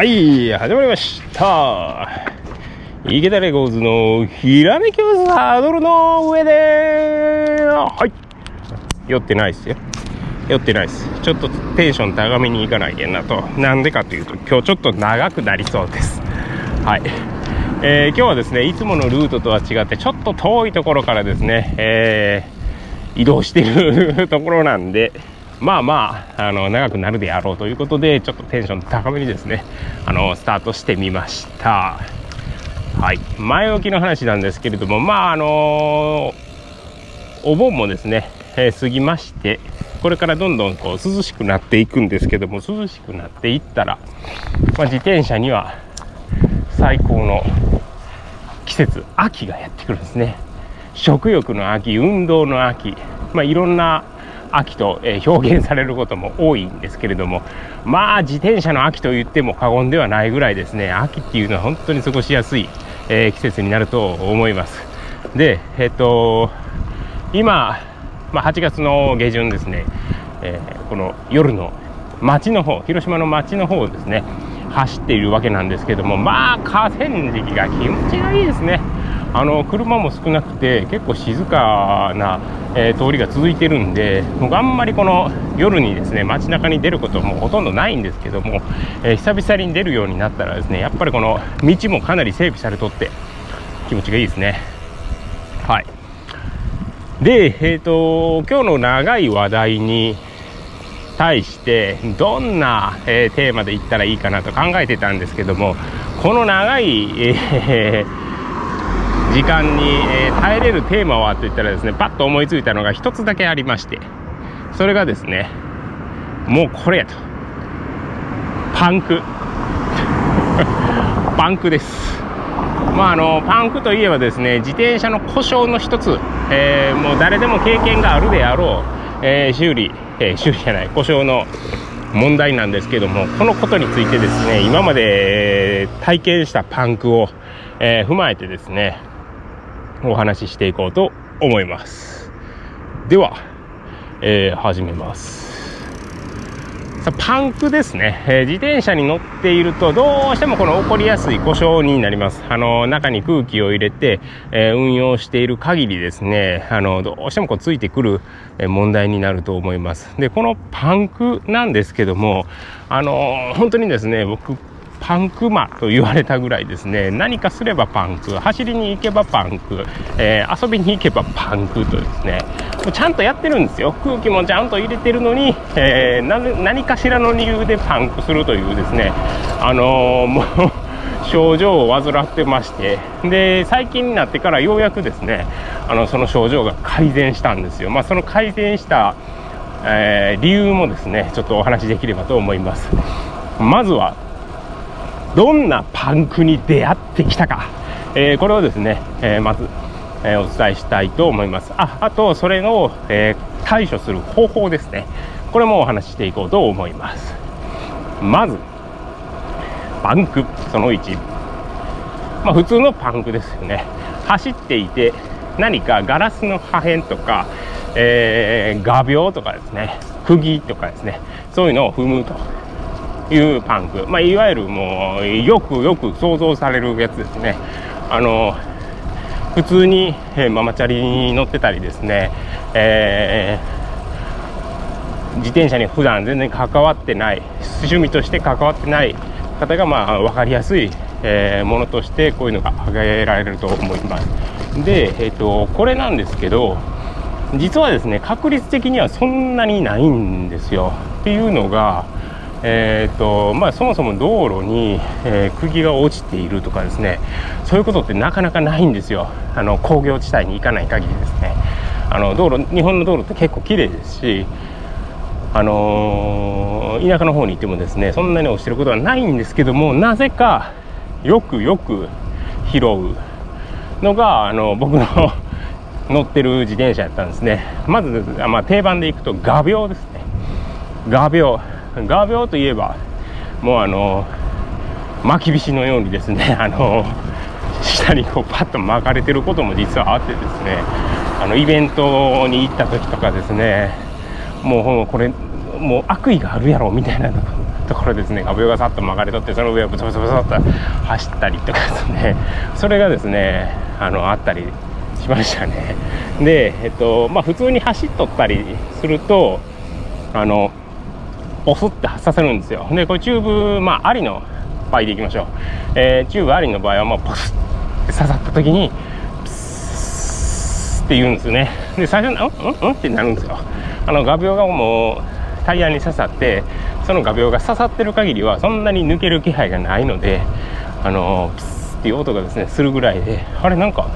はい始まりました。池田レコーズのひらめきをサドルの上ではい。酔ってないっすよ。酔ってないっす。ちょっとテンション高めにいかないけんなと。なんでかというと今日ちょっと長くなりそうです。はい。えー、今日はですねいつものルートとは違ってちょっと遠いところからですね、えー、移動しているところなんでまあまあ、あの、長くなるであろうということで、ちょっとテンション高めにですね、あの、スタートしてみました。はい。前置きの話なんですけれども、まあ、あのお盆もですね、えー、過ぎまして、これからどんどんこう涼しくなっていくんですけども、涼しくなっていったら、まあ、自転車には最高の季節、秋がやってくるんですね。食欲の秋、運動の秋、まあ、いろんな秋と、え表現されることも多いんですけれどもまあ自転車の秋と言っても過言ではないぐらいですね。秋っていうのは本当に過ごしやすい、え季節になると思います。でえっと今、まあ、8月の下旬ですね、えー、この夜の街の方広島の街の方をですね走っているわけなんですけどもまあ河川敷が気持ちがいいですね。あの車も少なくて結構静かな、えー、通りが続いてるんで僕あんまりこの夜にですね街中に出ることもほとんどないんですけども、えー、久々に出るようになったらですねやっぱりこの道もかなり整備されとって気持ちがいいですね。はい。でえっ、ー、と今日の長い話題に対してどんな、えー、テーマでいったらいいかなと考えてたんですけどもこの長い、えー時間に、えー、耐えれるテーマはといったらですねパッと思いついたのが一つだけありましてそれがですねもうこれやと。パンク。パンクです。まああのパンクといえばですね自転車の故障の一つ、えー、もう誰でも経験があるであろう、えー、修理、え、修理じゃない故障の問題なんですけどもこのことについてですね今まで体験したパンクを、え踏まえてですねお話ししていこうと思います。では、えー、始めます。さパンクですね、えー、自転車に乗っているとどうしてもこの起こりやすい故障になります。あの、中に空気を入れて、えー、運用している限りですね、あの、どうしてもこうついてくる問題になると思います。で、このパンクなんですけども、あの、本当にですね、僕、パンクマと言われたぐらいですね。何かすればパンク走りに行けばパンク、えー、遊びに行けばパンクとですね。ちゃんとやってるんですよ。空気もちゃんと入れてるのに、えー、何かしらの理由でパンクするというですね。あのー、もう症状を患ってまして。で最近になってからようやくですねあのその症状が改善したんですよ、まあ、その改善した、えー、理由もですねちょっとお話しできればと思います。まずはどんなパンクに出会ってきたか、えー、これをですね、えー、まず、えー、お伝えしたいと思います。ああとそれを、え対処する方法ですね。これもお話ししていこうと思います。まずパンクその1まあ普通のパンクですよね。走っていて何かガラスの破片とか、えー、画鋲とかですね。釘とかですね。そういうのを踏むと。いうパンク、まあ、いわゆるもうよくよく想像されるやつですね。あの普通に、え、ママチャリに乗ってたりですね、えー、自転車に普段全然関わってない趣味として関わってない方がまあ分かりやすい、えー、ものとしてこういうのが挙げられると思います。で、えーとこれなんですけど実はですね確率的にはそんなにないんですよ。っていうのがえーとまあ、そもそも道路に、えー、釘が落ちているとかですねそういうことってなかなかないんですよ。あの工業地帯に行かない限りですね。あの道路日本の道路って結構綺麗ですしあのー、田舎の方に行ってもですねそんなに落ちてることはないんですけどもなぜかよくよく拾うのがあの僕の 乗ってる自転車やったんですね。まず、まあ、定番でいくと画鋲ですね。画鋲。画鋲といえばもうあの巻き菱のようにですね あの下にこうパッと巻かれてることも実はあってですねあのイベントに行った時とかですねもうこれもう悪意があるやろみたいなと ころですね画鋲がさっと撒かれとってその上をブツブツブツっと走ったりとかですねそれがですねあのあったりしましたね。でえっとまあ普通に走っとったりするとあのポスって発させるんですよ。でこれチューブまあありの場合でいきましょう、えー、チューブありの場合はまあポスって刺さった時にプスって言うんですよね。で最初うんうんうんってなるんですよ。あの画鋲がもうタイヤに刺さってその画鋲が刺さってる限りはそんなに抜ける気配がないのであのプスっていう音がですねするぐらいであれなんか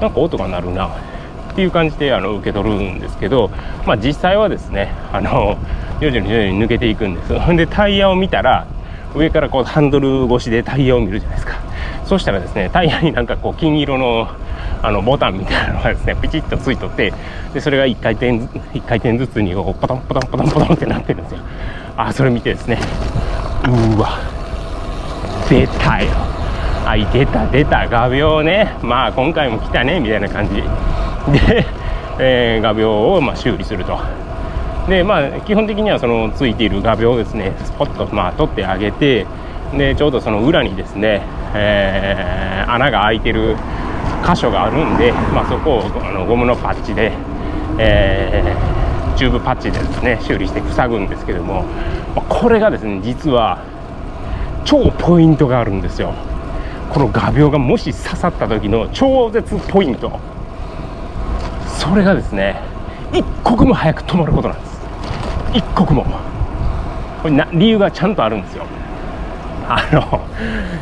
なんか音が鳴るなっていう感じであの受け取るんですけど、まあ、実際はですねあの徐々に徐々に抜けていくんですほん でタイヤを見たら上からこうハンドル越しでタイヤを見るじゃないですか。そしたらですねタイヤになんかこう金色のあのボタンみたいなのがですねピチッとついとってでそれが1回転1回転ずつにこうポトンポトンポトンポトンってなってるんですよ。あそれ見てですねうわ出たよ。あい出た出た画鋲ね。まあ今回も来たねみたいな感じ。で、えー、画鋲をまあ修理すると。でまあ基本的にはそのついている画鋲をですねスポッとまあ取ってあげてでちょうどその裏にですね、えー、穴が開いてる箇所があるんで、まあ、そこをあのゴムのパッチで、えー、チューブパッチでですね修理して塞ぐんですけども、まあ、これがですね実は超ポイントがあるんですよ。この画鋲がもし刺さった時の超絶ポイント。それがですね一刻も早く止まることなんです。一刻も。これな理由がちゃんとあるんですよ。あの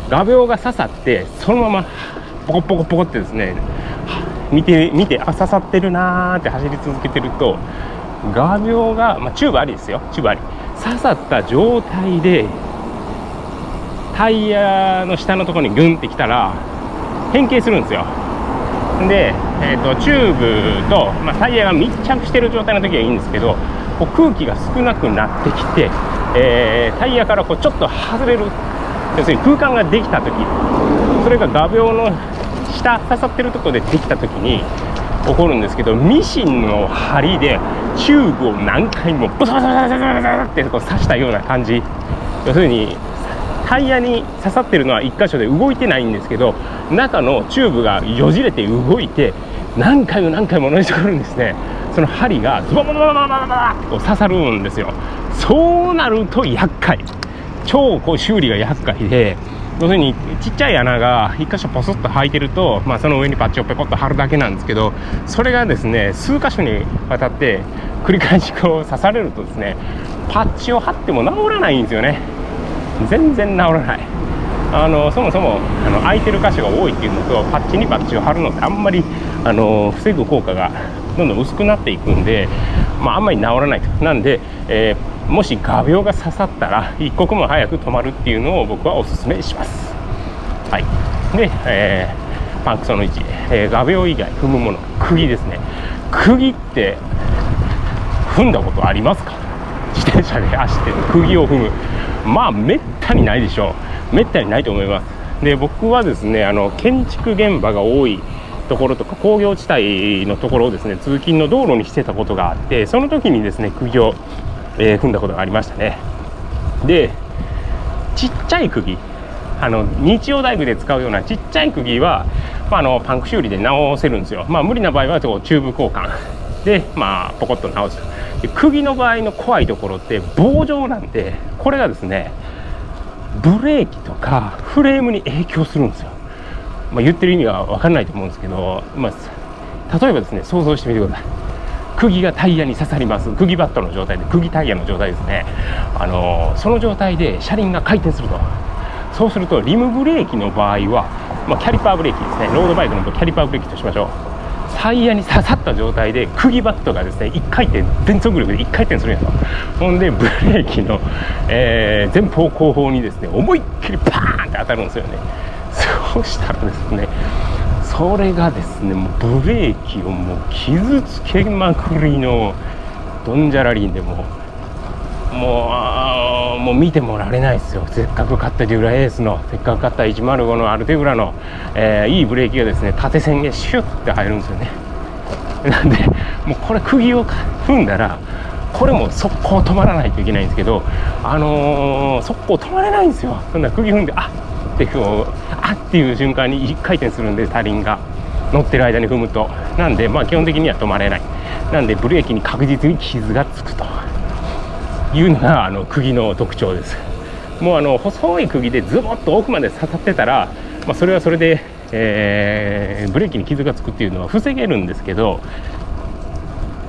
画鋲が刺さってそのままポコポコポコってですね見て見てあ刺さってるなーって走り続けてると画鋲が、まあ、チューブありですよ。チューブあり。刺さった状態でタイヤの下のところにグンってきたら変形するんですよ。で、えーと、チューブと、まあ、タイヤが密着してる状態の時はいいんですけどこう空気が少なくなってきて、えー、タイヤからこうちょっと外れる要するに空間ができた時それが画鋲の下刺さってるところでできた時に起こるんですけどミシンの針でチューブを何回もブサバサバサバサってこう刺したような感じ要するにタイヤに刺さってるのは1箇所で動いてないんですけど中のチューブがよじれて動いて何回も何回も同じところにですねその針がズバババババババッと刺さるんですよそうなると厄介超こう修理が厄介で要するにちっちゃい穴が1箇所ポスッと開いてると、まあ、その上にパッチをペコッと貼るだけなんですけどそれがですね数箇所にわたって繰り返しこう刺されるとですねパッチを貼っても治らないんですよね全然治らないあのそもそもあの空いてる箇所が多いっていうのとパッチにパッチを貼るのってあんまりあの防ぐ効果がどんどん薄くなっていくんで、まあ、あんまり治らないと。なんで、えーもし画鋲が刺さったら一刻も早く止まるっていうのを僕はおすすめします。はい。で、えー、パンクその1、えー、画鋲以外踏むもの。釘ですね。釘って踏んだことありますか？自転車で走ってる釘を踏む。まあめったにないでしょう。めったにないと思います。で僕はですねあの建築現場が多いところとか工業地帯のところをですね通勤の道路にしてたことがあってその時にですね釘をえー、踏んだことがありましたね。でちっちゃい釘あの日曜大工で使うようなちっちゃい釘は、まあ、あのパンク修理で直せるんですよ、まあ、無理な場合はチューブ交換。で、まあ、ポコッと直す。で釘の場合の怖いところって棒状なんでこれがですねブレーキとかフレームに影響するんですよ、まあ、言ってる意味は分かんないと思うんですけど、まあ、例えばですね想像してみてください。釘がタイヤに刺さります。釘バットの状態で釘タイヤの状態ですね。あのその状態で車輪が回転すると。そうするとリムブレーキの場合は、まあ、キャリパーブレーキですね。ロードバイクのキャリパーブレーキとしましょう。タイヤに刺さった状態で釘バットがですね1回転全速力で1回転するんやと。ほんでブレーキの、えー、前方後方にですね思いっきりパーンって当たるんですよね。そしたらですねそれがですねもうブレーキをもう傷つけまくりのドンジャラリンでももうもう見てもられないですよ。せっかく買ったデュラエースのせっかく買った105のアルテグラの、えー、いいブレーキがですね縦線へシュッて入るんですよね。なんでもうこれ釘を踏んだらこれも速攻止まらないといけないんですけどあのー、速攻止まれないんですよ。そんな釘踏んであってこうあっていう瞬間に1回転するんで車輪が乗ってる間に踏むと。なんでまあ基本的には止まれない。なんでブレーキに確実に傷がつくと。いうのがあの釘の特徴です。もうあの細い釘でズボッと奥まで刺さってたら、まあ、それはそれで、えー、ブレーキに傷がつくっていうのは防げるんですけど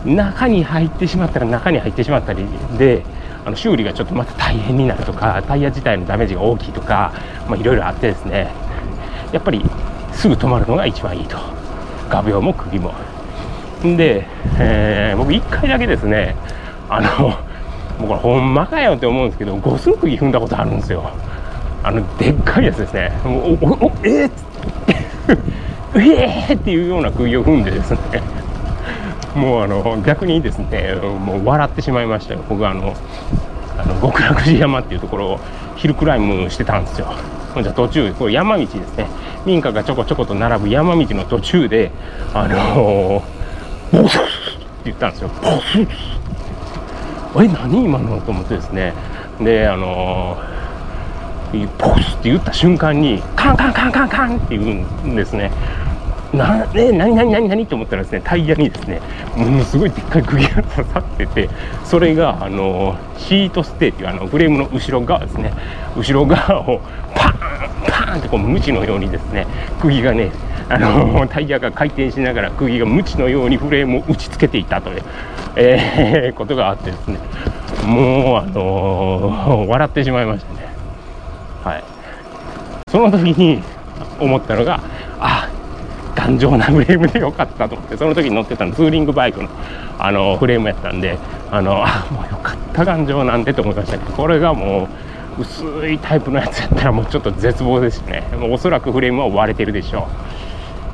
中に入ってしまったら中に入ってしまったりであの修理がちょっとまた大変になるとかタイヤ自体のダメージが大きいとかいろいろあってですねやっぱりすぐ止まるのが一番いいと。画鋲も釘も。で、えー、僕1回だけですねあのもうこれほんまかよって思うんですけど五寸釘踏んだことあるんですよ。あのでっかいやつですね。もうおおおえー、えーっていうような釘を踏んでですねもうあの逆にですねもう笑ってしまいましたよ。僕あのあの極楽寺山っていうところをヒルクライムしてたんですよ。じゃ途中これ山道ですね。民家がちょこちょこと並ぶ山道の途中であのー、ボスって言ったんですよ。ボスえ何今のと思ってですね。であのー、ボスって言った瞬間にカンカンカンカンカンって言うんですね。なえ何何何何と思ったらですねタイヤにですねものすごいでっかい釘が刺さっててそれがあのシートステーっていうあのフレームの後ろ側ですね。後ろ側をパーンパーンってこう無知のようにですね釘がねあのタイヤが回転しながら釘が無知のようにフレームを打ちつけていたという、えー、ことがあってですねもうあの、笑ってしまいましたね。はい。その時に思ったのが頑丈なフレームでよかったと思ってその時に乗ってたのツーリングバイクのあのフレームやったんであのあもうよかった頑丈なんでと思いましたけどこれがもう薄いタイプのやつやったらもうちょっと絶望ですね。もうおそらくフレームは割れてるでしょ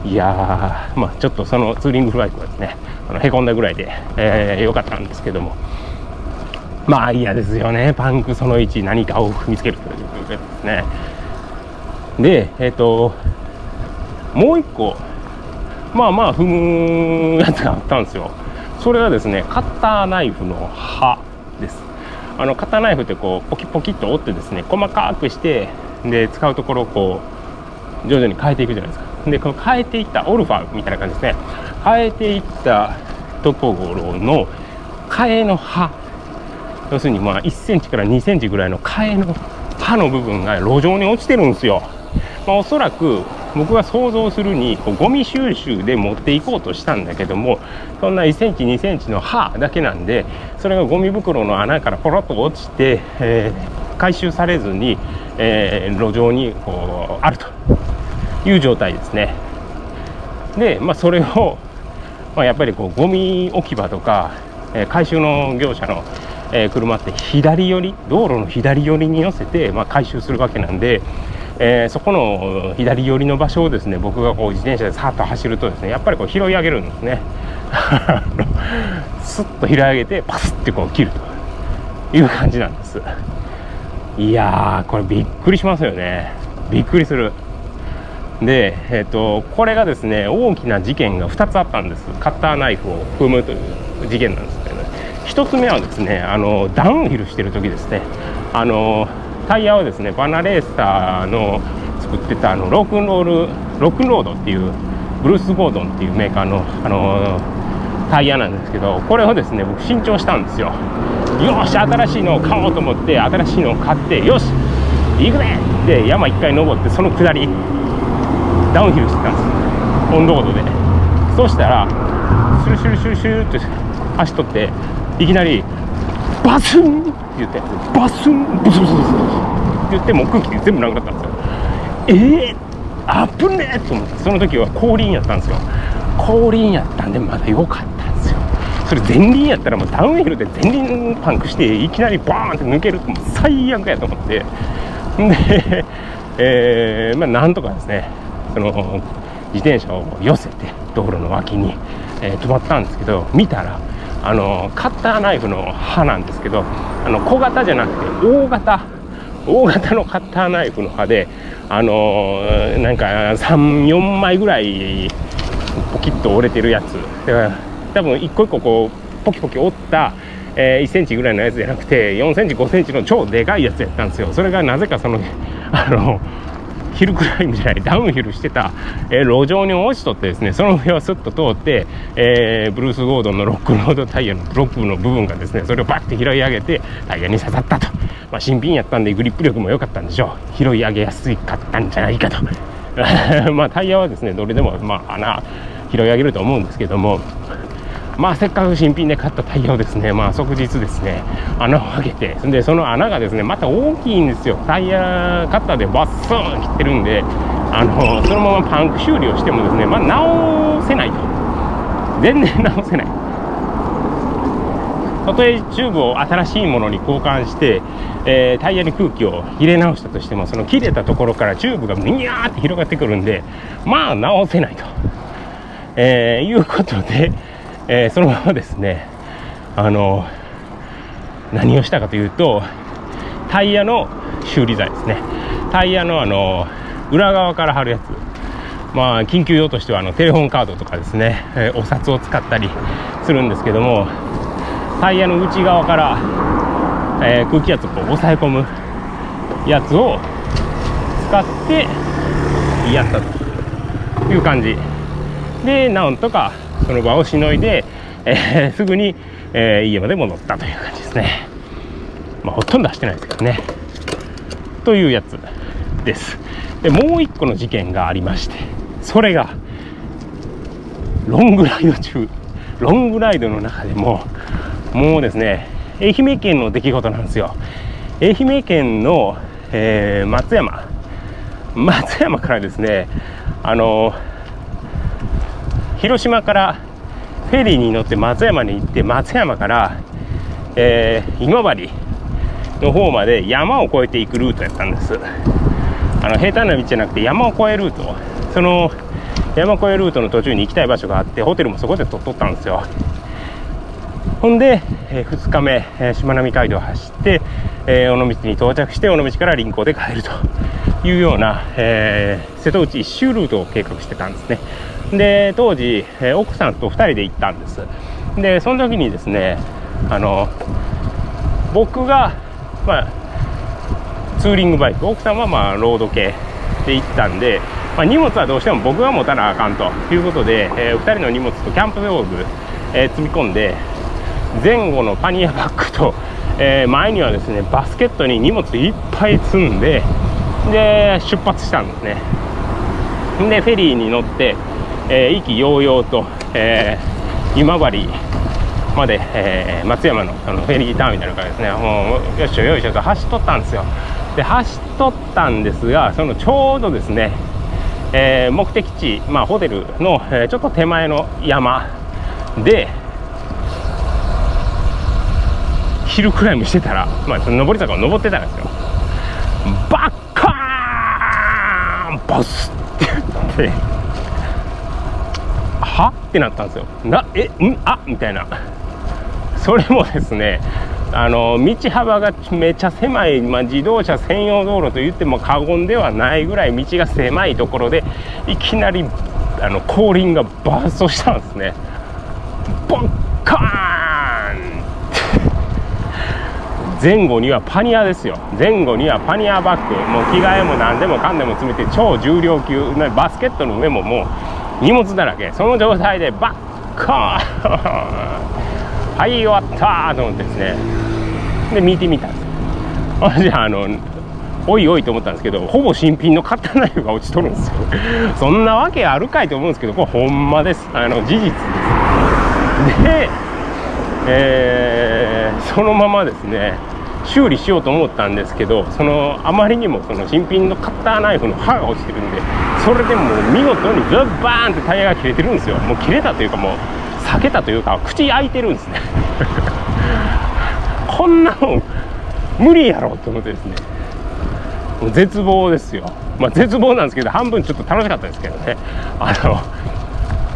う。いやーまあちょっとそのツーリングバイクはですねあのへこんだぐらいで、えー、よかったんですけども。まあ嫌ですよね。パンクその1何かを見つけるということですね。でえっ、ー、ともう一個まあまあ踏むやつがあったんですよ。それはですねカッターナイフの刃です。あのカッターナイフってこうポキポキっと折ってですね細かくしてで使うところをこう徐々に変えていくじゃないですか。でこの変えていったオルファみたいな感じですね。変えていったところの替えの刃。要するにまあ1センチから2センチぐらいの替えの刃の部分が路上に落ちてるんですよ、まあ、おそらく僕が想像するにこうゴミ収集で持っていこうとしたんだけどもそんな1センチ2センチの刃だけなんでそれがゴミ袋の穴からポロッと落ちて、えー、回収されずに、えー、路上にこうあるという状態ですね。で、まあ、それを、まあ、やっぱりこうゴミ置き場とか、えー、回収の業者の車って左寄り道路の左寄りに寄せて、まあ、回収するわけなんで、えー、そこの左寄りの場所をですね僕がこう自転車でさっと走るとですねやっぱりこう拾い上げるんですね。スッと拾い上げてパスってこう切るという感じなんです。いやーこれびっくりしますよね。びっくりする。で、えーと、これがですね大きな事件が2つあったんです。カッターナイフを踏むという事件なんですけど、ね、1つ目はですねあのダウンヒルしてる時ですね。あのタイヤをですねバナレーサーの作ってたあのロックンロールロックンロードっていうブルース・ゴードンっていうメーカーの、あのタイヤなんですけどこれをですね僕新調したんですよ。よし新しいのを買おうと思って新しいのを買ってよし行くねで山1回登ってその下りダウンヒルしてたんです。オンロードで。そしたらシュルシュルシュルシュルって足取っていきなりバスン言って。バスン。ブスブスブスって言ってもう空気全部なくなったんですよ。えー、あぶねえ。と思って。その時は後輪やったんですよ。後輪やったんでまだ良かったんですよ。それ前輪やったらもうダウンヒルで前輪パンクしていきなりバーンって抜けるともう最悪やと思って。で、えー、まあなんとかですね。その自転車を寄せて道路の脇に、えー、止まったんですけど見たらあのカッターナイフの刃なんですけどあの小型じゃなくて大型。大型のカッターナイフの刃であのなんか34枚ぐらいポキッと折れてるやつ。だから多分一個一個こうポキポキ折った、えー、1センチぐらいのやつじゃなくて4センチ5センチの超でかいやつやったんですよ。それがなぜかそのあのヒルクライムじゃないダウンヒルしてた、えー、路上に落ちとってですねその上をスッと通って、えー、ブルース・ゴードンのロックロードタイヤのブロックの部分がですねそれをバッて拾い上げてタイヤに刺さったと、まあ、新品やったんでグリップ力も良かったんでしょう。拾い上げやすかったんじゃないかと。まあタイヤはですねどれでもまあ穴拾い上げると思うんですけども。まあせっかく新品で買ったタイヤをですね。まあ即日ですね。穴を開けて。でその穴がですねまた大きいんですよ。タイヤカッターでバッスーン切ってるんであのそのままパンク修理をしてもですねまあ直せないと。全然直せない。たとえチューブを新しいものに交換して、えー、タイヤに空気を入れ直したとしてもその切れたところからチューブがミニャーって広がってくるんでまあ直せないと、えー、いうことでえー、そのままですねあの何をしたかというとタイヤの修理剤ですね。タイヤのあの裏側から貼るやつ。まあ緊急用としてはあのテレホンカードとかですね、えー、お札を使ったりするんですけどもタイヤの内側から、えー、空気圧をこう抑え込むやつを使ってやったという感じ。でなんとかその場をしのいで、えー、すぐに、えー、家まで戻ったという感じですね。まあ、ほとんど走ってないですけどね。というやつです。で、もう一個の事件がありまして、それが、ロングライド中、ロングライドの中でも、もうですね、愛媛県の出来事なんですよ。愛媛県の、えー、松山、松山からですね、あのー広島からフェリーに乗って松山に行って松山から、えー、今治の方まで山を越えていくルートやったんです。あの平坦な道じゃなくて山を越えルートその山越えルートの途中に行きたい場所があってホテルもそこで取っとったんですよ。ほんで、えー、2日目、え、しまなみ海道を走って、えー、尾道に到着して尾道から臨港で帰ると。いうような、えー、瀬戸内一周ルートを計画してたんですね。で当時、えー、奥さんと2人で行ったんです。でその時にですねあの僕が、まあ、ツーリングバイク奥さんはまあロード系で行ったんで、まあ、荷物はどうしても僕が持たなあかんということで、えー、2人の荷物とキャンプ道具、えー、積み込んで前後のパニアバッグと、えー、前にはですねバスケットに荷物いっぱい積んでで出発したんですね。でフェリーに乗ってえー、意気揚々と、えー、今治まで、えー、松山のあのフェリーターミナルからですね。もうよいしょよいしょと走っとったんですよ。で走っとったんですがそのちょうどですね、えー、目的地、まあ、ホテルの、えー、ちょっと手前の山でヒルクライムしてたら、まあ、上り坂を登ってたんですよ。バッンバスって言ってはってなったんですよなえんあみたいなそれもですねあの道幅がめちゃ狭い、まあ、自動車専用道路と言っても過言ではないぐらい道が狭いところでいきなりあの後輪がバーストしたんですねボンカーン前後にはパニアですよ。前後にはパニアバッグ。もう着替えも何でもかんでも詰めて超重量級。バスケットの上ももう荷物だらけ。その状態でバッカー。ン はい終わったと思ってですね。で見てみたんです私あのおいおいと思ったんですけどほぼ新品のカッターナイフが落ちとるんですよ。そんなわけあるかいと思うんですけどこれほんまです。あの事実です。で、えー、そのままですね修理しようと思ったんですけどそのあまりにもその新品のカッターナイフの刃が落ちてるんでそれでもう見事にズバーンってタイヤが切れてるんですよ。もう切れたというかもう裂けたというか口開いてるんですね。こんなもん無理やろと思ってですね。もう絶望ですよ。まあ絶望なんですけど半分ちょっと楽しかったですけどね。あの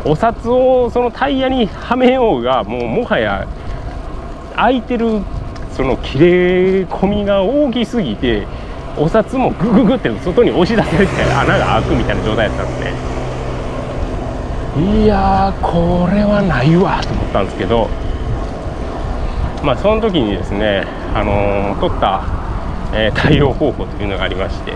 お札をそのタイヤにはめようがもうもはや開いてるその切れ込みが大きすぎてお札もグググって外に押し出されて穴が開くみたいな状態だったんですねいやこれはないわと思ったんですけどまあ、その時にですね、あのー、取った、えー、対応方法というのがありまして、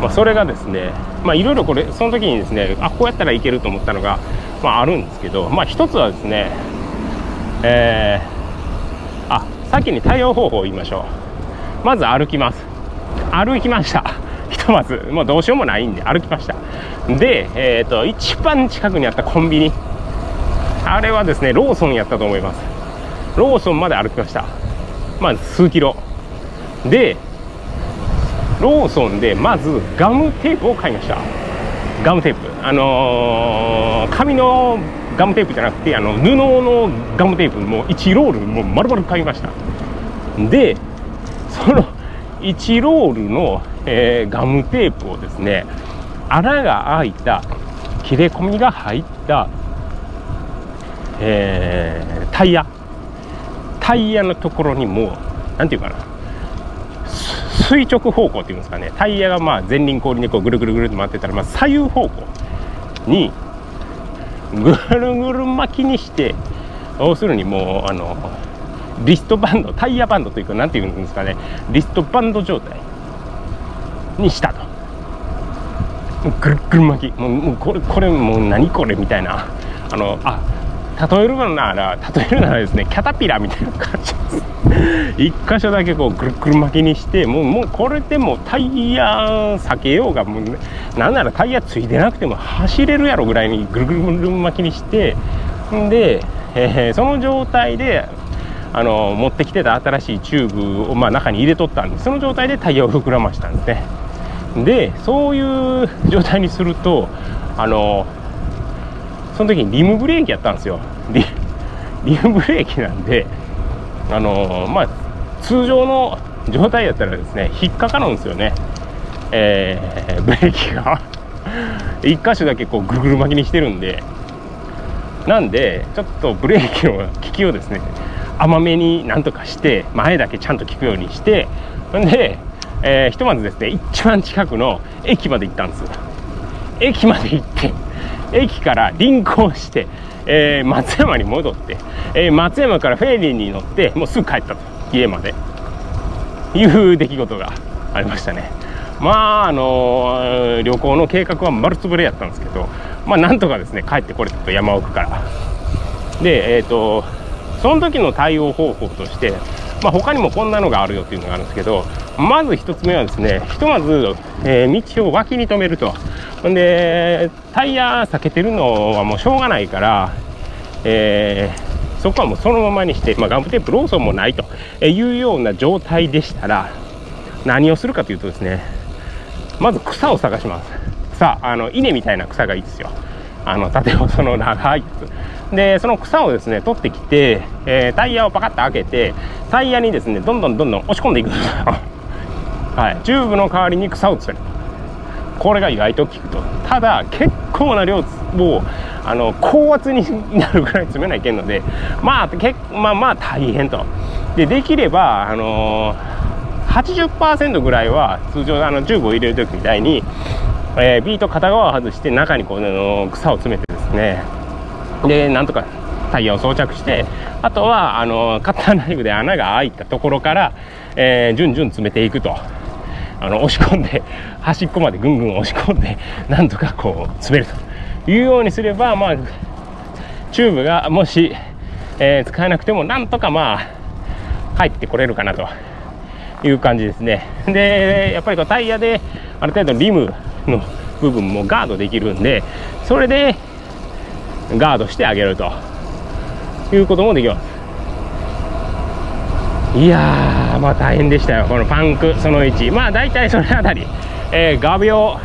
まあ、それがですね、まあ、いろいろこれその時にですねあこうやったらいけると思ったのが、まあ、あるんですけど、まあ、一つはですね、えー、あ先に対応方法を言いましょう。まず歩きます。歩きました。ひとまずもうどうしようもないんで歩きました。で、えーと、一番近くにあったコンビニ。あれはですねローソンやったと思います。ローソンまで歩きました。まあ数キロ。でローソンでまずガムテープを買いました。ガムテープ。あのー、紙のガムテープじゃなくてあの布のガムテープも1ロールもう丸々買いました。でその1ロールの、えー、ガムテープをですね穴が開いた切れ込みが入った、えー、タイヤ。タイヤのところにも何て言うかな垂直方向っていうんですかね。タイヤがまあ前輪後輪でこうぐるぐるぐるっと回ってたら、まあ、左右方向にぐるぐる巻きにして要するにもうあのリストバンドタイヤバンドというか何ていうんですかねリストバンド状態にしたと。ぐるぐる巻き。もうもうこれこれもう何これみたいな。あのあ例えるなら例えるならですねキャタピラみたいな感じです。一箇所だけこうぐるぐる巻きにしてもうもうこれでもタイヤ避けようがもう、ね、なんならタイヤついてなくても走れるやろぐらいにぐるぐるぐる巻きにしてで、えー、その状態であの持ってきてた新しいチューブを、まあ、中に入れとったんでその状態でタイヤを膨らましたんですね。でそういう状態にするとあのその時にリムブレーキやったんですよ。リ ムブレーキなんであのまあ通常の状態やったらですね引っかかるんですよね。えー、ブレーキが。1箇所だけこうぐるぐる巻きにしてるんで。なんでちょっとブレーキの効きをですね甘めになんとかして前だけちゃんと効くようにしてんで、えー、ひとまずですね一番近くの駅まで行ったんです駅まで行って駅から輪行して、えー、松山に戻って、えー、松山からフェリーに乗ってもうすぐ帰ったと。家まで。いう出来事がありましたね。まああの旅行の計画は丸つぶれやったんですけどまあなんとかですね帰ってこれたと山奥から。でえっ、ー、とその時の対応方法として、まあ、他にもこんなのがあるよっていうのがあるんですけどまず1つ目はですねひとまず、えー、道を脇に止めると。ほんでタイヤ避けてるのはもうしょうがないから、えー、そこはもうそのままにして、まあ、ガムテープローソンもないというような状態でしたら何をするかというとですねまず草を探します。草あの稲みたいな草がいいですよ。あの縦細の長いでその草をですね取ってきて、えー、タイヤをパカッと開けてタイヤにですねどんどんどんどん押し込んでいくんですよ。はい。チューブの代わりに草を詰める。これが意外と効くと。ただ結構な量をあの高圧になるぐらい詰めないけんので まあけまあまあ大変と。でできればあのー、80%ぐらいは通常あのチューブを入れる時みたいにえー、ビート片側を外して中にこう、ね、草を詰めてですね。でなんとかタイヤを装着してあとはあのカッターナイフで穴が開いたところから、えー、順々詰めていくと。あの押し込んで 端っこまでぐんぐん押し込んでなんとかこう詰めるというようにすればまあチューブがもし、えー、使えなくてもなんとかまあ帰ってこれるかなという感じですね。でやっぱりこうタイヤである程度リムの部分もガードできるんでそれでガードしてあげるということもできます。いやまあ大変でしたよこのパンクその1まあ大体それあたり、えー、画鋲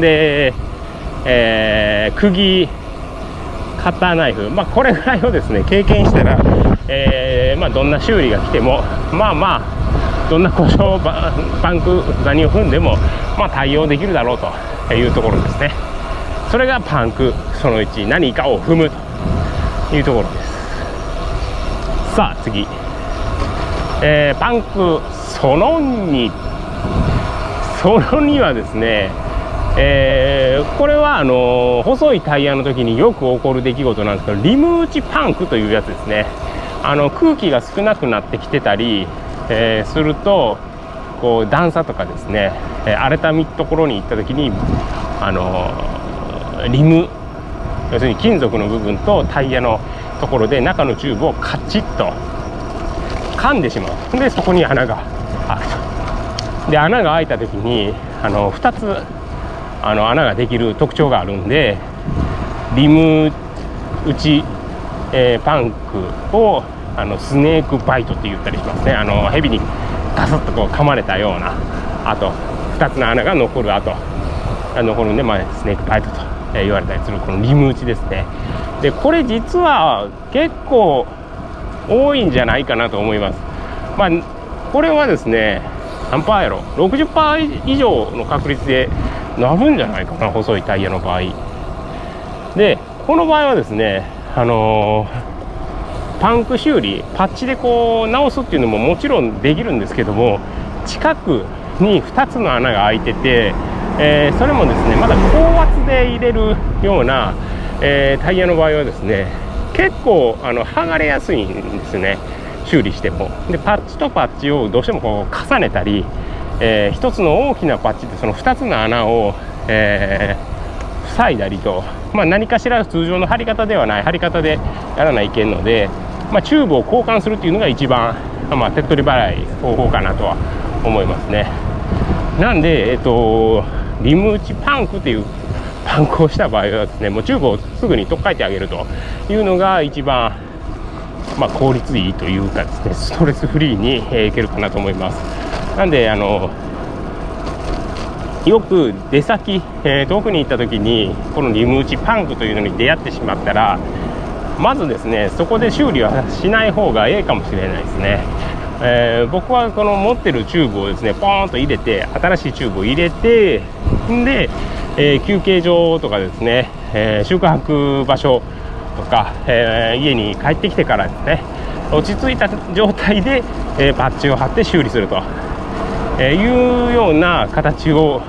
で、えー、釘カッターナイフ。まあこれぐらいをですね経験したら、えー、まあ、どんな修理が来てもまあまあどんな故障パンク何を踏んでもまあ、対応できるだろうというところですね。それがパンクその1何かを踏むというところです。さあ次、えー、パンクその2その2はですねえー、これはあの、細いタイヤの時によく起こる出来事なんですけどリム打ちパンクというやつですね。あの空気が少なくなってきてたり、えー、するとこう段差とかですね、え、荒れたところに行った時にあのリム要するに金属の部分とタイヤのところで中のチューブをカチッと噛んでしまう。でそこに穴が。開くとで穴が開いた時にあの2つあの穴ができる特徴があるんでリム打ち、えー、パンクをあのスネークバイトって言ったりしますね。あの蛇にガサッとこう噛まれたようなあと2つの穴が残る跡。残るんで、まあ、スネークバイトと言われたりするこのリム打ちですね。でこれ実は結構多いんじゃないかなと思います。まあこれはですね何パーやろ60%以上の確率でなるんじゃないかな細いタイヤの場合。でこの場合はですねあのー、パンク修理パッチでこう直すっていうのももちろんできるんですけども近くに2つの穴が開いてて、えー、それもですねまだ高圧で入れるような、えー、タイヤの場合はですね結構あの剥がれやすいんですね。修理しても。でパッチとパッチをどうしてもこう重ねたり、えー、1つの大きなパッチでその2つの穴を、えー、塞いだりと、まあ、何かしら通常の貼り方ではない貼り方でやらないけんので、まあ、チューブを交換するっていうのが一番、まあ、手っ取り早い方法かなとは思いますね。なんでえっ、とリム打ちパンクっていうパンクをした場合はですねもうチューブをすぐに取っ替えてあげるというのが一番まあ、効率いいというかですねストレスフリーに、えー、いけるかなと思います。なんであのよく出先、えー、遠くに行った時にこのリム打ちパンクというのに出会ってしまったらまずですねそこで修理はしない方がええかもしれないですね、えー、僕はこの持ってるチューブをですねポーンと入れて新しいチューブを入れてんで、えー、休憩所とかですね、え宿泊場所とか、えー、家に帰ってきてからですね落ち着いた状態で、えー、パッチを貼って修理すると、え、いうような形を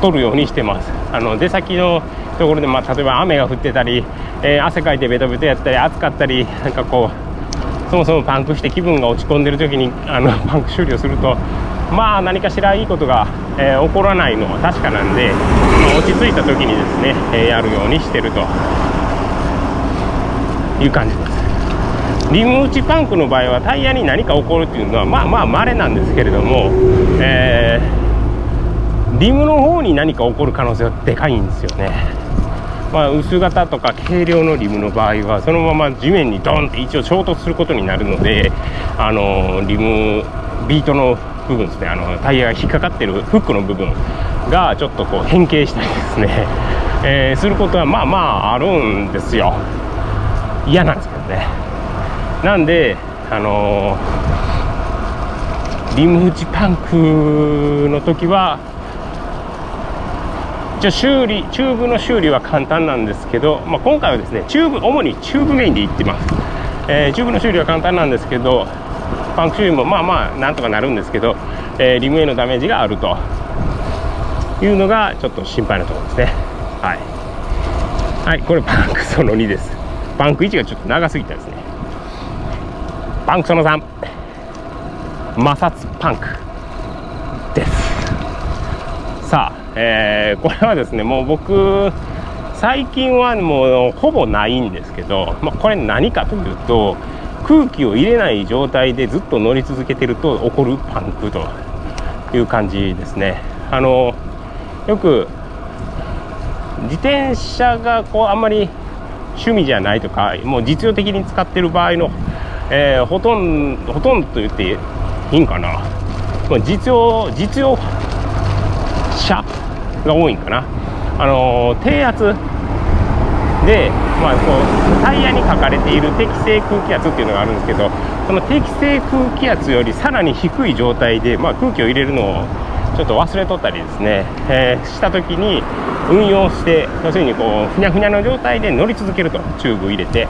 取るようにしてます。あの出先のところで、まあ、例えば雨が降ってたり、え汗かいてベトベトやったり暑かったりなんかこうそもそもパンクして気分が落ち込んでる時にあの パンク修理をするとまあ何かしらいいことが、え起こらないのは確かなんで、まあ、落ち着いた時にですね、えやるようにしてると。いう感じです。リム打ちパンクの場合はタイヤに何か起こるっていうのはまあまあ稀なんですけれども、えー、リムの方に何か起こる可能性はでかいんですよね。まあ、薄型とか軽量のリムの場合はそのまま地面にドンって一応衝突することになるのであのリムビートの部分ですね。あのタイヤが引っかかってるフックの部分がちょっとこう変形したりですね、えー、することはまあまああるんですよ。嫌なんですけどね。なんであのー、リム打ちパンクの時は一応修理チューブの修理は簡単なんですけど、まあ、今回はですねチューブ主にチューブメインでいってます、えー、チューブの修理は簡単なんですけどパンク修理もまあまあなんとかなるんですけど、えー、リムへのダメージがあると。いうのがちょっと心配なところですね。はい。はいこれパンクその2です。パンク位置がちょっと長すぎたですね。パンクその3摩擦パンクです。さあ、えー、これはですねもう僕最近はもうほぼないんですけど、まあ、これ何かというと空気を入れない状態でずっと乗り続けてると起こるパンクという感じですね。あのよく自転車がこうあんまり趣味じゃないとかもう実用的に使ってる場合の、えー、ほとんどほとんどと言っていいんかな、ま、実用実用車が多いんかな。あの、低圧で、まあ、こうタイヤに書かれている適正空気圧っていうのがあるんですけどその適正空気圧よりさらに低い状態で、まあ、空気を入れるのをちょっと忘れとったりですね、えー、した時に運用して要するにこうふにゃふにゃの状態で乗り続けるとチューブ入れて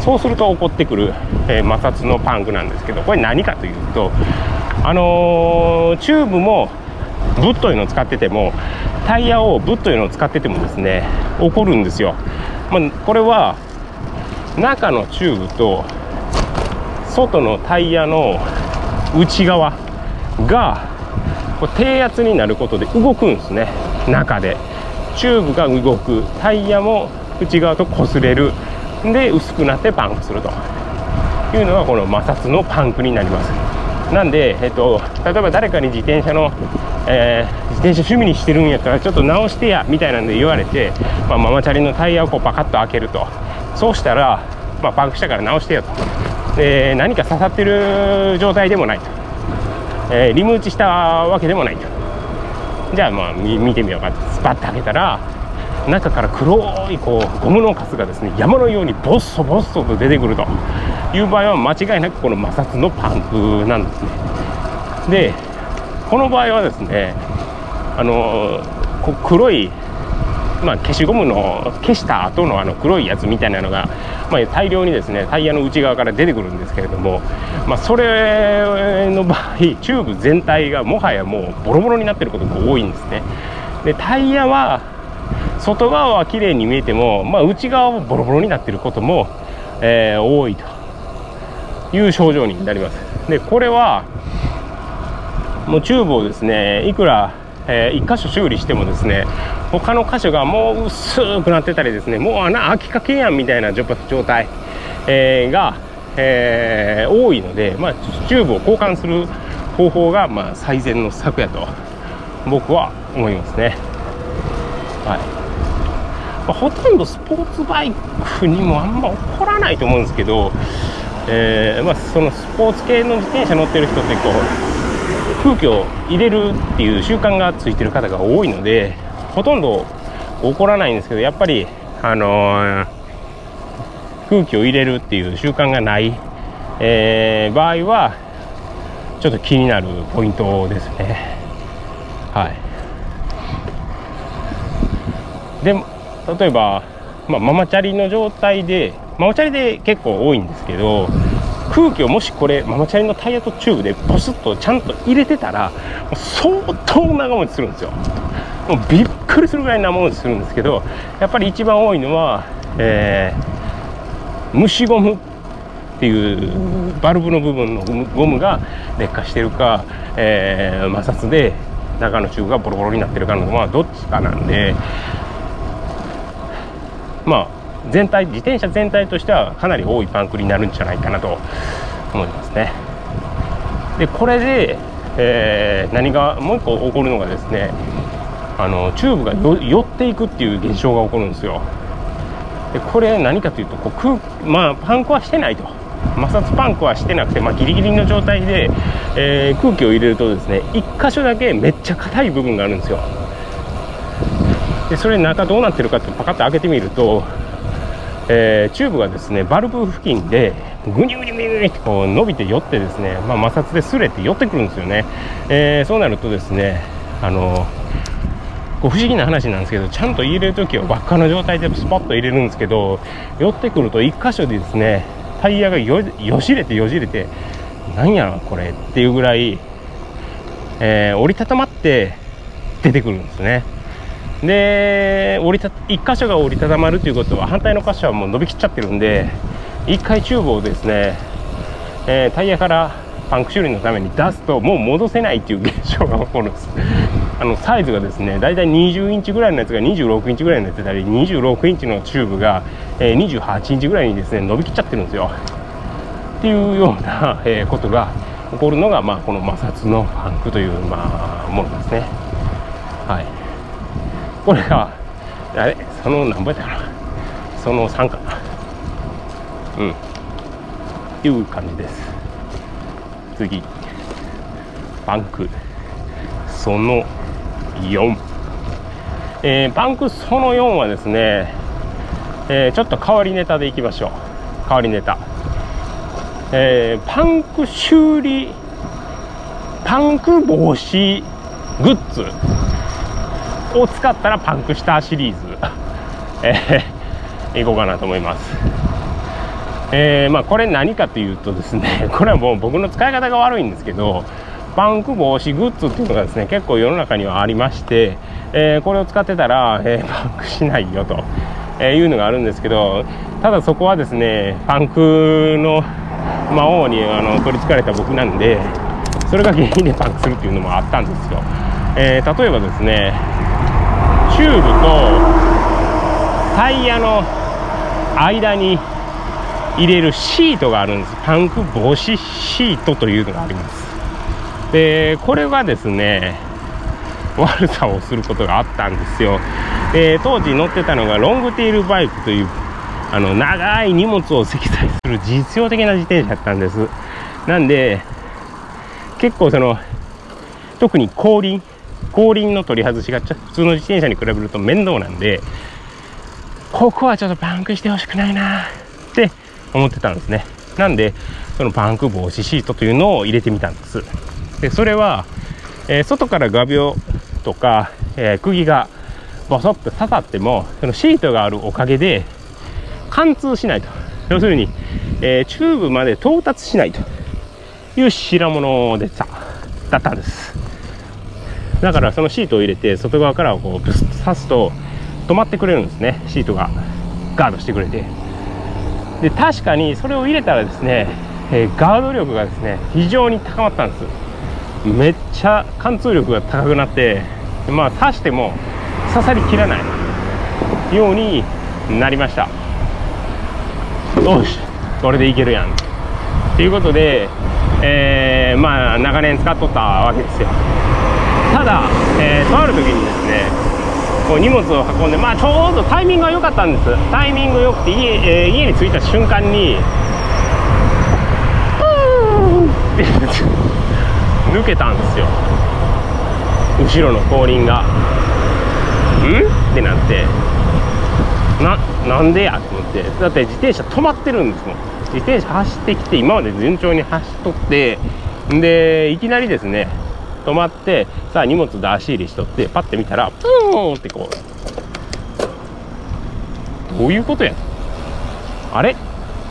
そうすると起こってくる、えー、摩擦のパンクなんですけどこれ何かというとあのー、チューブもぶっといのを使っててもタイヤをぶっというのを使っててもですね起こるんですよ、まあ、これは中のチューブと外のタイヤの内側が低圧になることで動くんですね。中で。チューブが動く。タイヤも内側と擦れる。で薄くなってパンクすると。いうのがこの摩擦のパンクになります。なんで、えっと、例えば誰かに自転車の、えー、自転車趣味にしてるんやったらちょっと直してやみたいなんで言われて、まあ、ママチャリのタイヤをこうパカッと開けると。そうしたら、まあ、パンクしたから直してよと。で何か刺さってる状態でもないと、えー、リム打ちしたわけでもないと。じゃあまあ見てみようかスパッと開けたら中から黒いこうゴムのカスがですね山のようにボッソボッソと出てくるという場合は間違いなくこの摩擦のパンクなんですね。でこの場合はですねあのこ黒いまあ、消しゴムの消した後のあの黒いやつみたいなのが、まあ、大量にですねタイヤの内側から出てくるんですけれども、まあ、それの場合チューブ全体がもはやもうボロボロになってることが多いんですね。でタイヤは外側は綺麗に見えても、まあ、内側はボロボロになってることも、えー、多いという症状になります。でこれはもうチューブをですねいくらえー、1箇所修理してもですね他の箇所がもう薄くなってたりですねもう穴開きかけやんみたいな状態、えー、が、えー、多いので、まあ、チューブを交換する方法が、まあ、最善の策やと僕は思いますね。はいまあ、ほとんどスポーツバイクにもあんま起こらないと思うんですけど、えーまあ、そのスポーツ系の自転車乗ってる人ってこう空気を入れるっていう習慣がついてる方が多いのでほとんど起こらないんですけどやっぱりあのー、空気を入れるっていう習慣がない、えー、場合はちょっと気になるポイントですね。はい。で例えば、まあ、ママチャリの状態でママチャリで結構多いんですけど空気をもしこれママチャリのタイヤとチューブでポスッとちゃんと入れてたら相当長持ちするんですよ。もうびっくりするぐらい長持ちするんですけどやっぱり一番多いのは、えー、虫ゴムっていうバルブの部分のゴムが劣化してるか、えー、摩擦で中のチューブがボロボロになってるかのまあどっちかなんで。まあ全体自転車全体としてはかなり多いパンクになるんじゃないかなと思いますね。でこれで、えー、何がもう一個起こるのがですねあのチューブが寄っていくっていう現象が起こるんですよ。でこれ何かというとこう空まあパンクはしてないと。摩擦パンクはしてなくて、まあ、ギリギリの状態で、えー、空気を入れるとですね1箇所だけめっちゃ硬い部分があるんですよ。でそれ中どうなってるかってパカッと開けてみるとえー、チューブがですねバルブ付近でぐにゅぐにゅぐにゅってこう伸びて寄ってですね、まあ、摩擦で擦れて寄ってくるんですよね、えー、そうなるとですねあのこう不思議な話なんですけどちゃんと入れる時は輪っかの状態でスポッと入れるんですけど寄ってくると1箇所でですねタイヤがよよじれてよじれてなんやこれっていうぐらい、えー、折りたたまって出てくるんですね。で折りた1箇所が折りたたまるということは反対の箇所はもう伸びきっちゃってるんで1回チューブをですね、えー、タイヤからパンク修理のために出すともう戻せないっていう現象が起こるんです。あのサイズがですねだいたい20インチぐらいのやつが26インチぐらいになってたり26インチのチューブが、えー、28インチぐらいにですね伸びきっちゃってるんですよ。っていうような、えー、ことが起こるのが、まあ、この摩擦のパンクという、まあ、ものですね。はい。これがあれその何倍だろうその3かなうんいう感じです次パンクその4えー、パンクその4はですね、えー、ちょっと変わりネタでいきましょう。変わりネタ。えー、パンク修理パンク防止グッズ。を使ったらパンクしたシリーズ、えー、いこうかなと思います。えー、まあ、これ何かというとですね、これはもう僕の使い方が悪いんですけど、パンク防止グッズっていうのがですね、結構世の中にはありまして、えー、これを使ってたら、えー、パンクしないよと、えいうのがあるんですけど、ただそこはですね、パンクのまあ主にあの取りつかれた僕なんでそれが原因でパンクするっていうのもあったんですよ、え、例えばですねチューブとタイヤの間に入れるシートがあるんです。パンク防止シートというのがあります。でこれがですね 悪さをすることがあったんですよ。で当時乗ってたのがロングテールバイクというあの長い荷物を積載する実用的な自転車だったんです。なんで結構その特に後輪後輪の取り外しが普通の自転車に比べると面倒なんでここはちょっとパンクしてほしくないなって思ってたんですね。なんでそのパンク防止シートというのを入れてみたんです。でそれは、えー、外から画鋲とか、えー、釘がボソッと刺さってもそのシートがあるおかげで貫通しないと。要するに、えー、チューブまで到達しないという代物でさだったんです。だからそのシートを入れて外側からこうブスッと刺すと止まってくれるんですね。シートが。ガードしてくれて。で確かにそれを入れたらですね、えー、ガード力がですね非常に高まったんです。めっちゃ貫通力が高くなってまあ刺しても刺さりきらない。ようになりました。よし。これでいけるやん。ということで、えー、まあ長年使っとったわけですよ。ただ、えー、とある時にですねこう荷物を運んで、まあ、ちょうどタイミングが良かったんです。タイミング良くて家,、えー、家に着いた瞬間にって抜けたんですよ。後ろの後輪が。ん？ってなって。ななんでや？と思って。だって自転車止まってるんですもん。自転車走ってきて今まで順調に走っとってでいきなりですね止まってさあ荷物出し入れしとってパッて見たらプーンってこう。どういうことやあれ？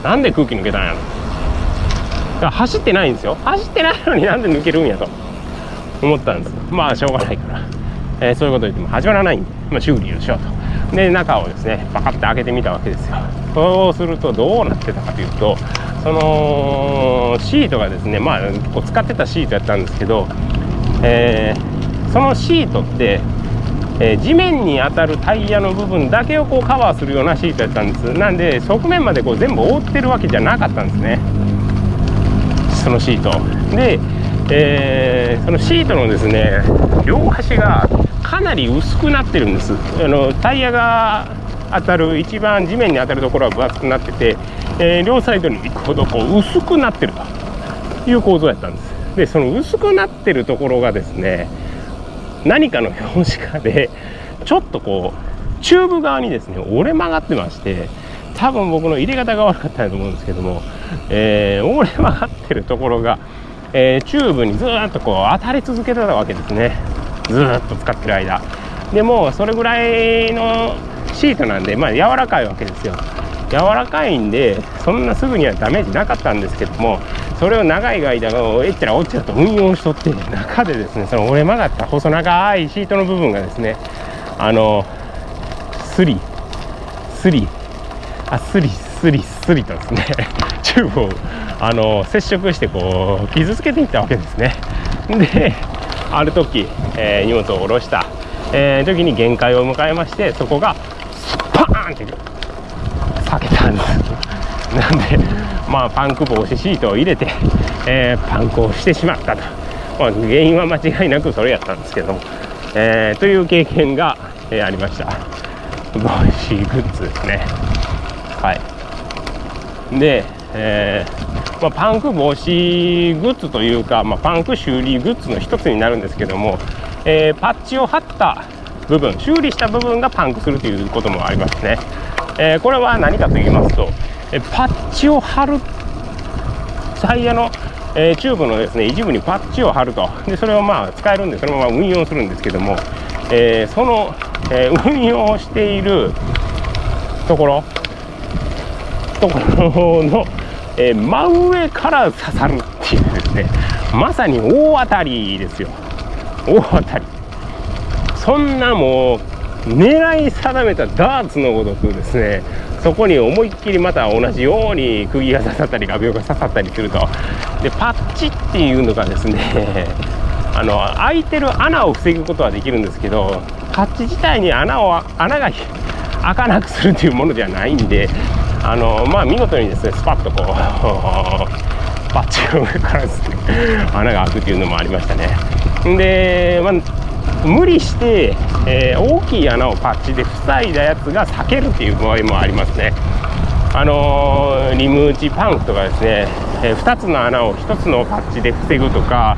なんで空気抜けたんやろ。走ってないんですよ。走ってないのに なんで抜けるんやと。思ったんです。まあしょうがないから、えー、そういうこと言っても始まらないんで、まあ、修理をしようと。で中をですねパカッて開けてみたわけですよ。そうするとどうなってたかというとそのシートがですねまあ使ってたシートやったんですけどえー、そのシートって、えー、地面に当たるタイヤの部分だけをこうカバーするようなシートやったんです。なんで側面までこう全部覆ってるわけじゃなかったんですね。そのシート。で、えー、そのシートのですね両端がかなり薄くなってるんです。あのタイヤが当たる一番地面に当たるところは分厚くなってて、えー、両サイドに行くほどこう薄くなってるという構造やったんです。でその薄くなってるところがですね何かの拍子かでちょっとこうチューブ側にですね折れ曲がってまして多分僕の入れ方が悪かったと思うんですけども、えー、折れ曲がってるところが、えー、チューブにずっとこう当たり続けてたわけですね。ずっと使ってる間。でもそれぐらいのシートなんでまあ柔らかいわけですよ。柔らかいんでそんなすぐにはダメージなかったんですけどもそれを長い間えっちらおっちらと運用しとって中でですねその折れ曲がった細長いシートの部分がですねあのスリスリあスリスリスリとですね チューブをあの接触してこう傷つけていったわけですね。である時、えー、荷物を下ろした、えー、時に限界を迎えましてそこがスパーンってたんですなんでまあパンク防止シートを入れて、えー、パンクをしてしまったと、まあ、原因は間違いなくそれやったんですけども、えー、という経験が、えー、ありました。防止グッズですね。はい。で、えまあ、パンク防止グッズというか、まあ、パンク修理グッズの一つになるんですけども、え、パッチを貼った部分修理した部分がパンクするということもありますね。えー、これは何かと言いますと、えパッチを貼るタイヤの、え、チューブのですね一部にパッチを貼ると。でそれをまあ使えるんでそのまま運用するんですけども、え、その、え運用しているところところの、え真上から刺さるっていうですねまさに大当たりですよ。大当たり。そんなもう狙い定めたダーツのごとくですねそこに思いっきりまた同じように釘が刺さったり画鋲が刺さったりすると。でパッチっていうのがですね あの開いてる穴を防ぐことはできるんですけどパッチ自体に穴を穴が開かなくするというものではないんであのまあ見事にですねスパッとこうパッチの上からですね穴が開くっていうのもありましたね。で、まあ、無理して、えー、大きい穴をパッチで塞いだやつが避けるっていう場合もありますね。あのー、リム打ちパンクとかですね、えー、2つの穴を1つのパッチで防ぐとか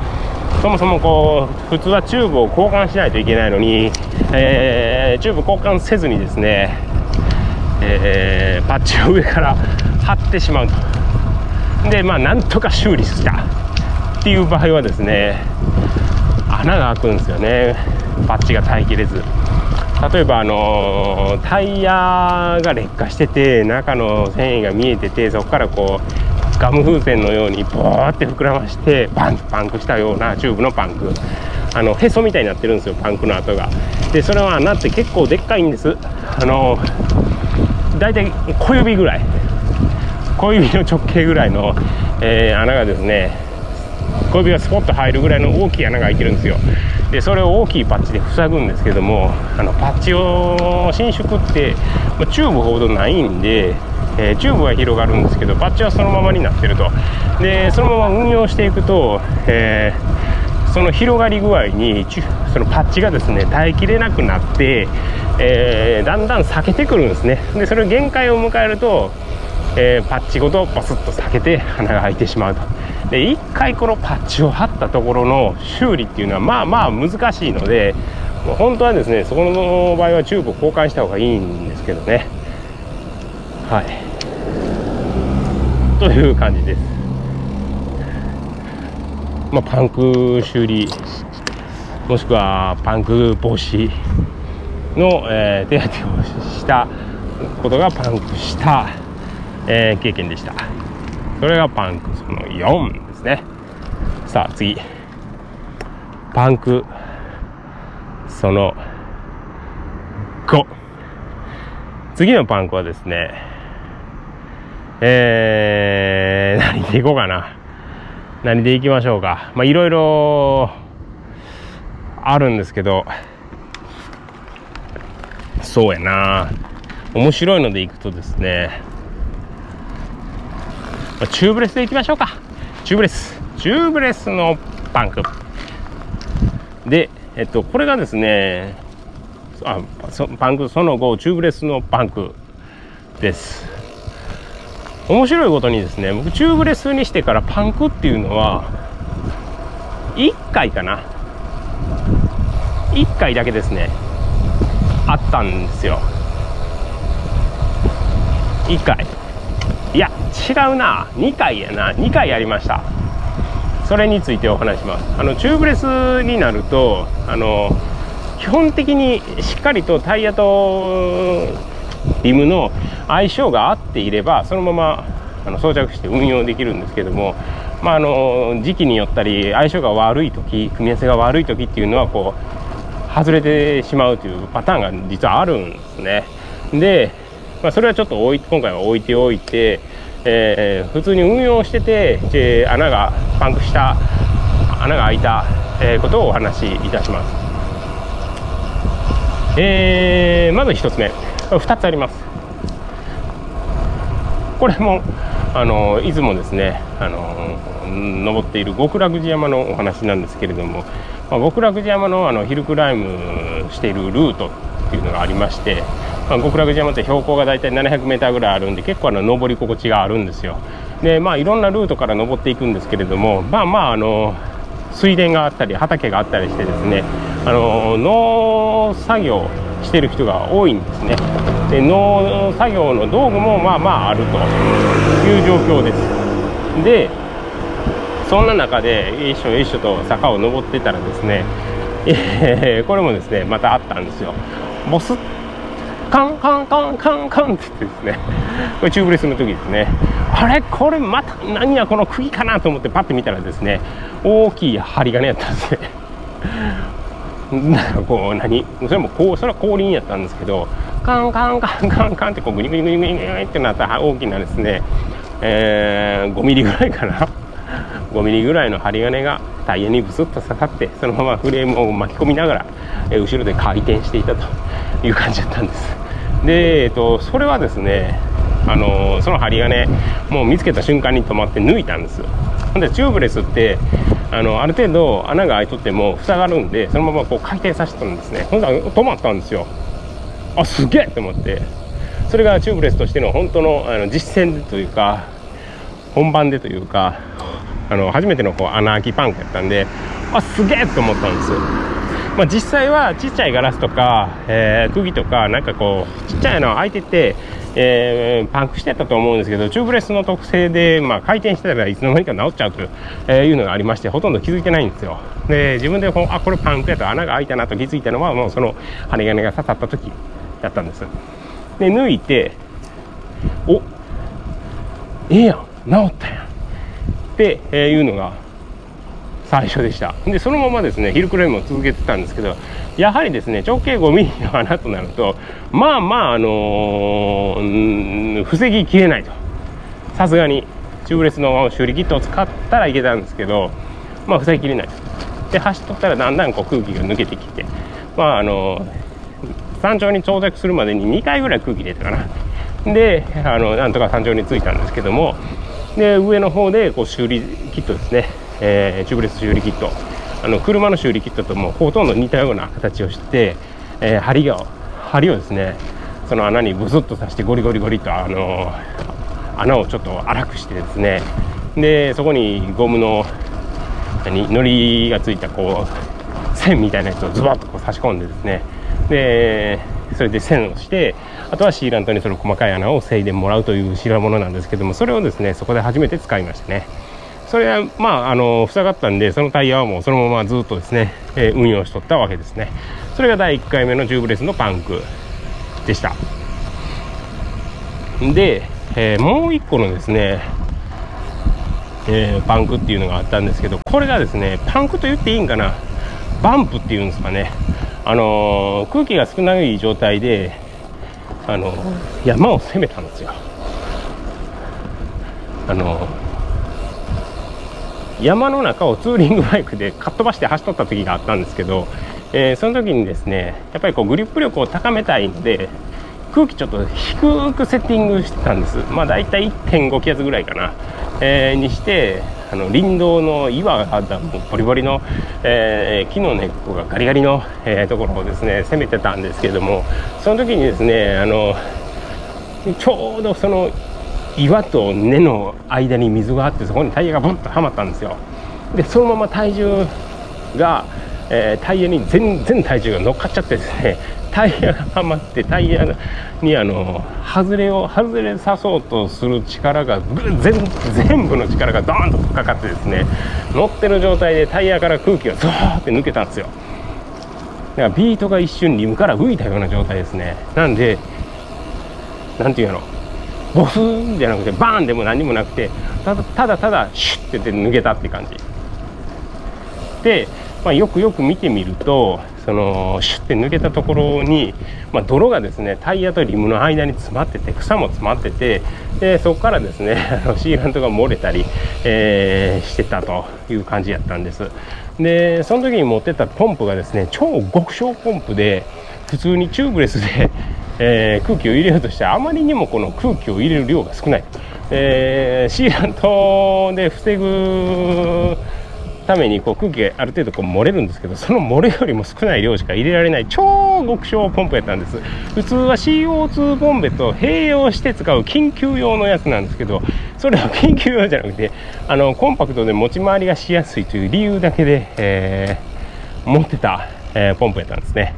そもそもこう普通はチューブを交換しないといけないのに、えー、チューブ交換せずにですね、えー、パッチを上から貼ってしまうと。でまあなんとか修理したっていう場合はですね穴が開くんですよね。パッチが耐えきれず。例えばあのタイヤが劣化してて中の繊維が見えててそこからこうガム風船のようにボーって膨らましてバンパンクしたようなチューブのパンク。あのへそみたいになってるんですよパンクの跡が。でそれは穴って結構でっかいんです。あの大体小指ぐらい。小指の直径ぐらいの、えー、穴がですね小指がスポッと入るぐらいの大きい穴が開いてるんですよ。でそれを大きいパッチで塞ぐんですけどもあのパッチを伸縮って、まあ、チューブほどないんで、えー、チューブは広がるんですけどパッチはそのままになってると。でそのまま運用していくと、えー、その広がり具合にそのパッチがですね耐えきれなくなって、えー、だんだん裂けてくるんですね。でそれ限界を迎えると、えパッチごとバスッと裂けて穴が開いてしまうと。で1回このパッチを貼ったところの修理っていうのはまあまあ難しいので本当はですねそこの場合はチューブを交換した方がいいんですけどね。はい。という感じです。まあパンク修理もしくはパンク防止の、えー、手当てをしたことがパンクした、えー、経験でした。それがパンクその4ね。さあ次。パンク。その。5次のパンクはですね。えー、何でいこうかな。何でいきましょうか。まあいろいろあるんですけど。そうやな。面白いのでいくとですね。チューブレスでいきましょうか。チューブレス。チューブレスのパンク。でえっとこれがですねあパンクその後チューブレスのパンクです。面白いことにですね僕チューブレスにしてからパンクっていうのは1回かな。1回だけですねあったんですよ。1回。いや違うな。2回やな。2回やりました。それについてお話します。あのチューブレスになるとあの基本的にしっかりとタイヤとリムの相性が合っていればそのままあの装着して運用できるんですけども、まあ、あの時期によったり相性が悪い時組み合わせが悪い時っていうのはこう外れてしまうというパターンが実はあるんですね。でまあ、それはちょっと置い今回は置いておいて、えー、普通に運用してて、えー、穴がパンクした穴が開いた、えー、ことをお話しいたします、えー、まず1つ目2つあります。これもあのいつもですねあの登っている極楽寺山のお話なんですけれども、まあ、極楽寺山のあのヒルクライムしているルートっていうのがありましてまあ、極楽島って標高が大体 700m ぐらいあるんで結構あの登り心地があるんですよ。でまあいろんなルートから登っていくんですけれどもまあまああの水田があったり畑があったりしてですねあの農作業してる人が多いんですね。で農作業の道具もまあまああるという状況です。でそんな中で一緒一緒と坂を登ってたらですね、これもですねまたあったんですよ。ボスカンカンカンカンカンって言ってですね。これチューブレスの時ですね。あれ？これまた何やこの釘かなと思ってパッて見たらですね大きい針金やったんですね。なんかこう何？それもこうそれは後輪やったんですけどカンカンカンカンカンってこうグニグニグニグニグニってなった大きなですね、えー、5ミリぐらいかな。5ミリぐらいの針金がタイヤにブスッと刺さってそのままフレームを巻き込みながら、え後ろで回転していたと。いう感じだったんです。で、えっと、それはですねあのその針金もう見つけた瞬間に止まって抜いたんですほんでチューブレスってあのある程度穴が開いとっても塞がるんでそのままこう回転させたんですね。ほんで止まったんですよ。あすげえって思って。それがチューブレスとしての本当のあの実践でというか本番でというかあの初めてのこう穴開きパンクやったんであすげえと思ったんですよ。まあ、実際はちっちゃいガラスとか、えー、釘とかなんかこうちっちゃいの開いててえー、パンクしてたと思うんですけどチューブレスの特性で、まあ、回転してたらいつの間にか治っちゃうというのがありましてほとんど気づいてないんですよ。で自分でこうあこれパンクやと穴が開いたなと気づいたのはもうその針金が刺さった時だったんです。で抜いておええやん治ったやん。っていうのが最初でした。でそのままですねヒルクレームを続けてたんですけどやはりですね直径5ミリの穴となるとまあまああのー、防ぎきれないと。さすがにチューブレスの修理キットを使ったらいけたんですけどまあ防ぎきれないで走っとったらだんだんこう空気が抜けてきてまああのー、山頂に到着するまでに2回ぐらい空気入れたかな。であのなんとか山頂に着いたんですけどもで上の方でこう修理キットですね。えー、チューブレス修理キットあの車の修理キットともほとんど似たような形をして、えー、針を針をですねその穴にブスッと刺してゴリゴリゴリとあの穴をちょっと粗くしてですねでそこにゴムの何糊がついたこう線みたいなやつをズバッとこう差し込んでですねでそれで線をしてあとはシーラントにその細かい穴を塞いでもらうという代物なんですけどもそれをですねそこで初めて使いましたね。それはまああの塞がったんでそのタイヤはもうそのままずっとですね、えー、運用しとったわけですね。それが第1回目のチューブレスのパンクでした。で、えー、もう1個のですね、えー、パンクっていうのがあったんですけどこれがですねパンクと言っていいんかな？バンプっていうんですかね。あの空気が少ない状態であの山を攻めたんですよ。あの山の中をツーリングバイクでかっ飛ばして走っとった時があったんですけど、えー、その時にですねやっぱりこうグリップ力を高めたいので空気ちょっと低くセッティングしてたんです。まあ大体1.5気圧ぐらいかな、えー、にしてあの林道の岩があったもうボリボリの、えー、木の根っこがガリガリの、えー、ところをですね攻めてたんですけどもその時にですねあのちょうどその岩と根の間に水があってそこにタイヤがボンとはまったんですよ。でそのまま体重が、えー、タイヤに全然体重が乗っかっちゃってですね タイヤがはまってタイヤにあの外れを外れさそうとする力が全全部の力がドーンとかかってですね乗ってる状態でタイヤから空気がゾーって抜けたんですよ。だからビートが一瞬リムから浮いたような状態ですね。なんでなんていうのボスじゃなくてバーンでも何もなくてただただただシュッてて抜けたって感じ。で、まあ、よくよく見てみるとそのシュッて抜けたところに、まあ、泥がですねタイヤとリムの間に詰まってて草も詰まっててでそこからですね あのシーラントが漏れたり、えー、してたという感じやったんです。でその時に持ってたポンプがですね超極小ポンプで普通にチューブレスでえー、空気を入れようとしてあまりにもこの空気を入れる量が少ない、えー、シーラントで防ぐためにこう空気がある程度こう漏れるんですけどその漏れよりも少ない量しか入れられない超極小ポンプやったんです。普通は CO2 ボンベと併用して使う緊急用のやつなんですけどそれは緊急用じゃなくてあのコンパクトで持ち回りがしやすいという理由だけで、えー、持ってた、えー、ポンプやったんですね。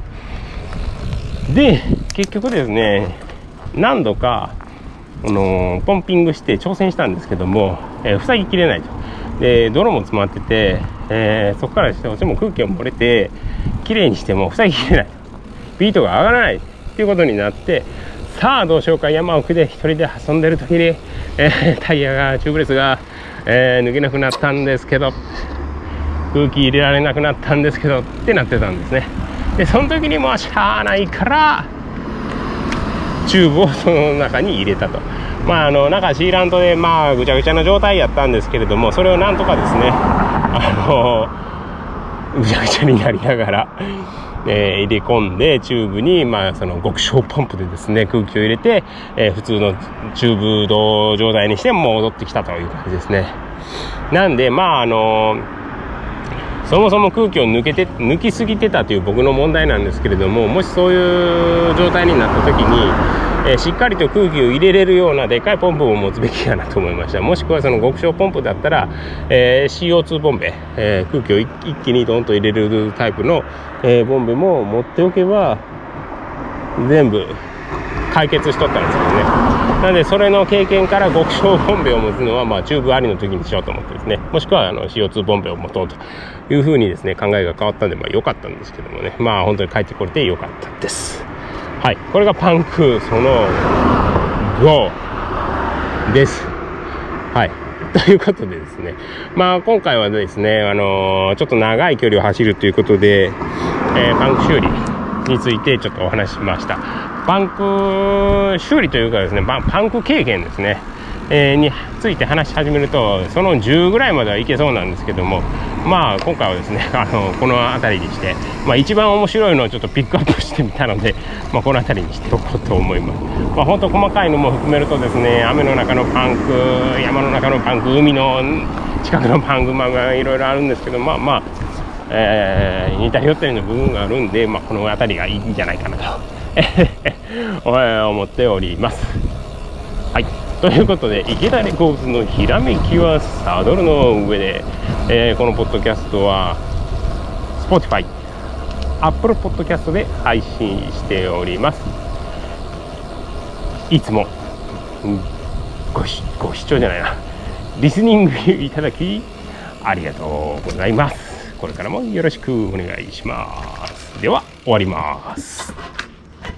で結局ですね何度かあのポンピングして挑戦したんですけども、えー、塞ぎきれないと。で泥も詰まってて、えー、そこからしてちも空気が漏れてきれいにしても塞ぎきれないビートが上がらないっていうことになってさあどうしようか。山奥で一人で遊んでる時に、えー、タイヤがチューブレスが、えー、抜けなくなったんですけど空気入れられなくなったんですけどってなってたんですね。でその時にもうしゃあないからチューブをその中に入れたと。まああの中シーラントでまあぐちゃぐちゃな状態やったんですけれどもそれをなんとかですねあのぐちゃぐちゃになりながらえー、入れ込んでチューブに、まあ、その極小ポンプでですね空気を入れて、えー、普通のチューブド状態にして戻ってきたという感じですね。なんでまああのそもそも空気を抜けて抜きすぎてたという僕の問題なんですけれどももしそういう状態になった時にえー、しっかりと空気を入れれるようなでかいポンプを持つべきやなと思いました。もしくはその極小ポンプだったら、えー、CO2 ボンベ、えー、空気を一気にドンと入れるタイプの、えボンベも持っておけば全部解決しとったんですけどね。なのでそれの経験から極小ボンベを持つのは、まあ、チューブありの時にしようと思ってですね。もしくはあの CO2 ボンベを持とうというふうにですね考えが変わったんでまあ良かったんですけどもね。まあ本当に帰ってこれて良かったです。はい。これがパンクその5です。はい。ということでですね。まあ今回はですねあのー、ちょっと長い距離を走るということで、えー、パンク修理についてちょっとお話ししました。パンク修理というかですねパンク経験ですね。えー、について話し始めるとその10ぐらいまではいけそうなんですけどもまあ今回はですね あのこの辺りにして、まあ、一番面白いのをちょっとピックアップしてみたので、まあ、この辺りにしておこうと思います、まあ、本当細かいのも含めるとですね雨の中のパンク山の中のパンク海の近くのパンクマがいろいろあるんですけどまあまあ、えー、似たり寄ったりの部分があるんで、まあ、この辺りがいいんじゃないかなと。思っております。はい。ということで池田レコーズのひらめきはサドルの上で、えー、このポッドキャストは Spotify、Apple Podcast で配信しております。いつもごご視聴じゃないな。リスニングいただきありがとうございます。これからもよろしくお願いします。では終わります。